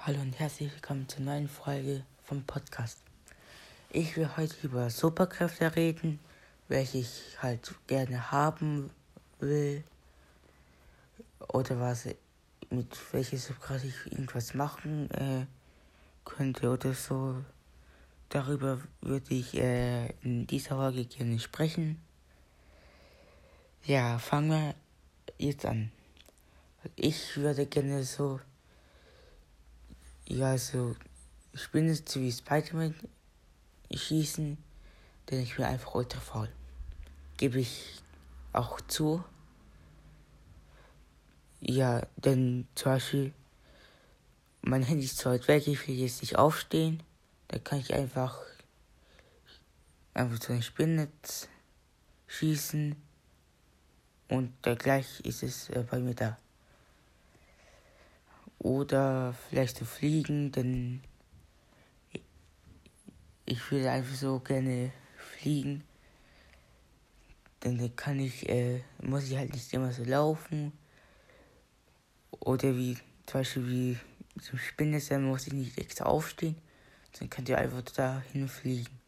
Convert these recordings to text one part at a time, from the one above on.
Hallo und herzlich willkommen zur neuen Folge vom Podcast. Ich will heute über Superkräfte reden, welche ich halt gerne haben will oder was mit welches Superkraft ich irgendwas machen äh, könnte oder so. Darüber würde ich äh, in dieser Folge gerne sprechen. Ja, fangen wir jetzt an. Ich würde gerne so ja, also ich bin jetzt wie Spider-Man schießen, denn ich bin einfach ultra faul. Gebe ich auch zu. Ja, denn zum Beispiel, mein Handy ist zu weit weg, ich will jetzt nicht aufstehen. Da kann ich einfach einfach so ein Spinnennetz schießen und gleich ist es äh, bei mir da. Oder vielleicht zu fliegen, denn ich würde einfach so gerne fliegen. Dann kann ich, äh, muss ich halt nicht immer so laufen. Oder wie, zum Beispiel wie zum Spinnnesser muss ich nicht extra aufstehen. Dann könnt ihr einfach dahin fliegen.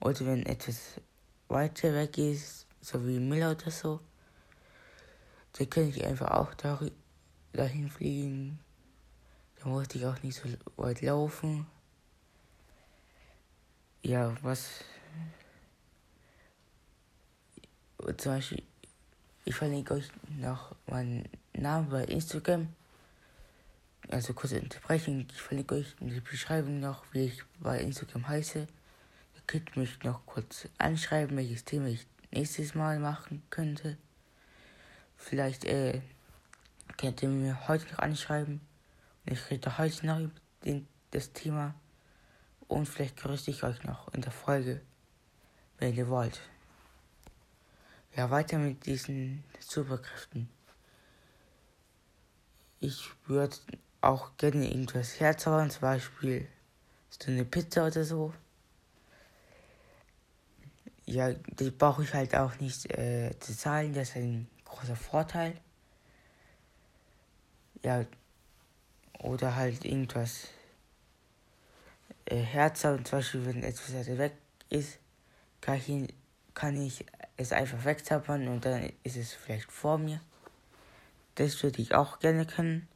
Oder wenn etwas weiter weg ist, so wie Müller oder so, dann kann ich einfach auch darüber dahin fliegen. Da musste ich auch nicht so weit laufen. Ja, was. Zum Beispiel, ich verlinke euch noch meinen Namen bei Instagram. Also kurze Unterbrechung. Ich verlinke euch in der Beschreibung noch, wie ich bei Instagram heiße. Ihr könnt mich noch kurz anschreiben, welches Thema ich nächstes Mal machen könnte. Vielleicht, äh, könnt ihr mir heute noch anschreiben. Und ich rede heute noch über den, das Thema. Und vielleicht grüße ich euch noch in der Folge, wenn ihr wollt. Ja, weiter mit diesen Superkräften. Ich würde auch gerne irgendwas herzaubern, zum Beispiel so eine Pizza oder so. Ja, die brauche ich halt auch nicht äh, zu zahlen, das ist ein großer Vorteil ja, oder halt irgendwas äh, Herzer, zum Beispiel, wenn etwas weiter weg ist, kann ich, kann ich es einfach wegzappern und dann ist es vielleicht vor mir. Das würde ich auch gerne können.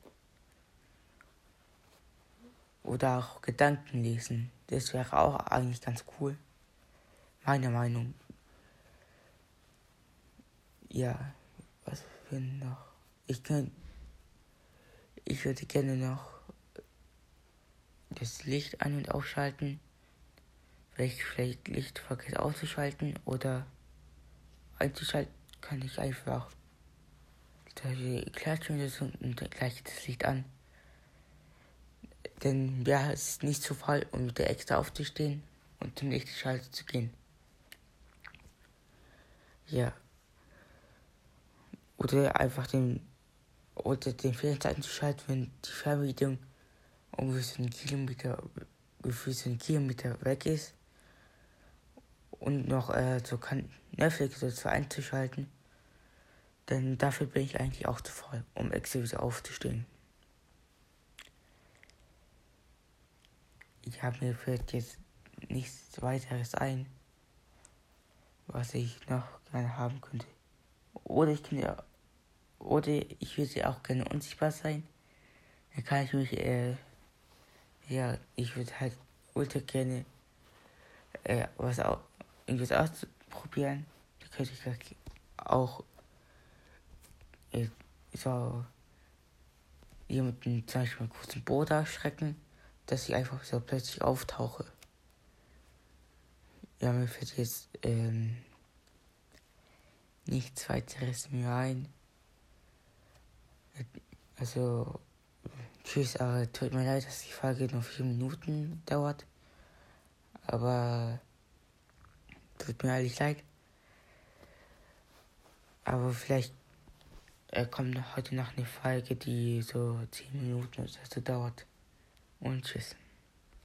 Oder auch Gedanken lesen. Das wäre auch eigentlich ganz cool. Meine Meinung. Ja, was für noch? Ich könnte ich würde gerne noch das Licht ein- und ausschalten. Vielleicht, vielleicht Licht vergessen auszuschalten oder einzuschalten kann ich einfach klatschen und gleich das Licht an. Denn ja, es ist nicht so faul, um wieder extra aufzustehen und zum Lichtschalter zu gehen. Ja. Oder einfach den oder den Fernseher einzuschalten, wenn die Fernbedienung ungefähr einen Kilometer, ungefähr einen Kilometer weg ist. Und noch äh, so kann Netflix dazu einzuschalten. Denn dafür bin ich eigentlich auch zu voll, um extra wieder aufzustehen. Ich habe mir fällt jetzt nichts weiteres ein, was ich noch gerne haben könnte. Oder ich könnte oder ich würde auch gerne unsichtbar sein. Dann kann ich mich, äh, ja, ich würde halt ultra gerne äh, was auch, irgendwas ausprobieren. Da könnte ich auch äh, so jemanden zum Beispiel einen kurzen Boot erschrecken, dass ich einfach so plötzlich auftauche. Ja, mir fällt jetzt ähm, nichts weiteres mehr ein. Also, tschüss, aber tut mir leid, dass die Folge nur vier Minuten dauert. Aber tut mir ehrlich leid. Aber vielleicht äh, kommt heute noch eine Folge, die so zehn Minuten oder so dauert. Und tschüss.